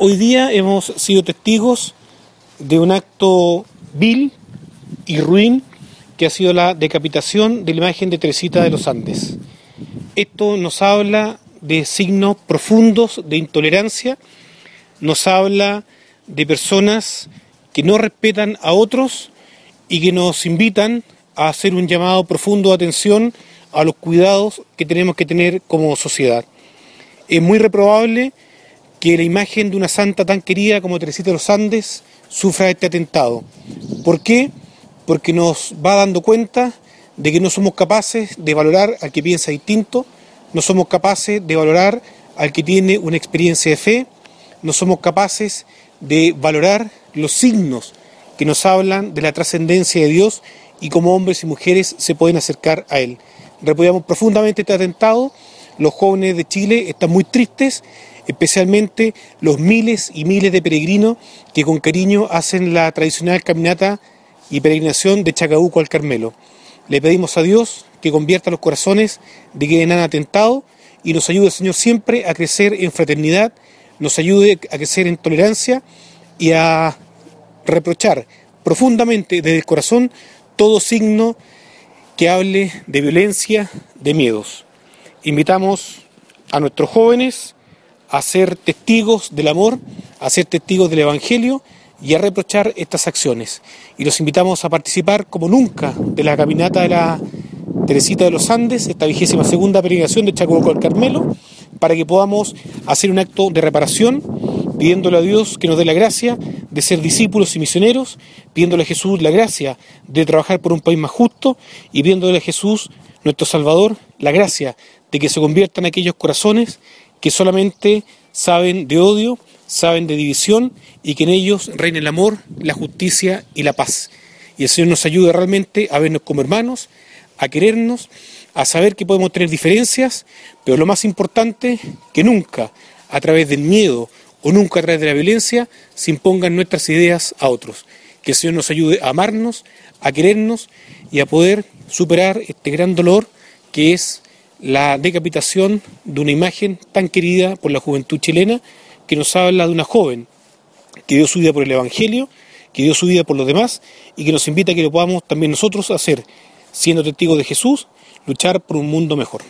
Hoy día hemos sido testigos de un acto vil y ruin que ha sido la decapitación de la imagen de Teresita de los Andes. Esto nos habla de signos profundos de intolerancia, nos habla de personas que no respetan a otros y que nos invitan a hacer un llamado profundo de atención a los cuidados que tenemos que tener como sociedad. Es muy reprobable que la imagen de una santa tan querida como Teresita de los Andes sufra este atentado. ¿Por qué? Porque nos va dando cuenta de que no somos capaces de valorar al que piensa distinto, no somos capaces de valorar al que tiene una experiencia de fe, no somos capaces de valorar los signos que nos hablan de la trascendencia de Dios y cómo hombres y mujeres se pueden acercar a Él. Repudiamos profundamente este atentado, los jóvenes de Chile están muy tristes especialmente los miles y miles de peregrinos que con cariño hacen la tradicional caminata y peregrinación de Chacabuco al Carmelo. Le pedimos a Dios que convierta los corazones de quienes han atentado y nos ayude, Señor, siempre a crecer en fraternidad, nos ayude a crecer en tolerancia y a reprochar profundamente desde el corazón todo signo que hable de violencia, de miedos. Invitamos a nuestros jóvenes a ser testigos del amor, a ser testigos del Evangelio y a reprochar estas acciones. Y los invitamos a participar como nunca de la caminata de la Teresita de los Andes, esta vigésima segunda peregrinación de Chacabuco al Carmelo, para que podamos hacer un acto de reparación, pidiéndole a Dios que nos dé la gracia de ser discípulos y misioneros, pidiéndole a Jesús la gracia de trabajar por un país más justo y pidiéndole a Jesús, nuestro Salvador, la gracia de que se conviertan aquellos corazones que solamente saben de odio, saben de división y que en ellos reina el amor, la justicia y la paz. Y el Señor nos ayude realmente a vernos como hermanos, a querernos, a saber que podemos tener diferencias, pero lo más importante, que nunca a través del miedo o nunca a través de la violencia se impongan nuestras ideas a otros. Que el Señor nos ayude a amarnos, a querernos y a poder superar este gran dolor que es la decapitación de una imagen tan querida por la juventud chilena que nos habla de una joven que dio su vida por el Evangelio, que dio su vida por los demás y que nos invita a que lo podamos también nosotros hacer, siendo testigos de Jesús, luchar por un mundo mejor.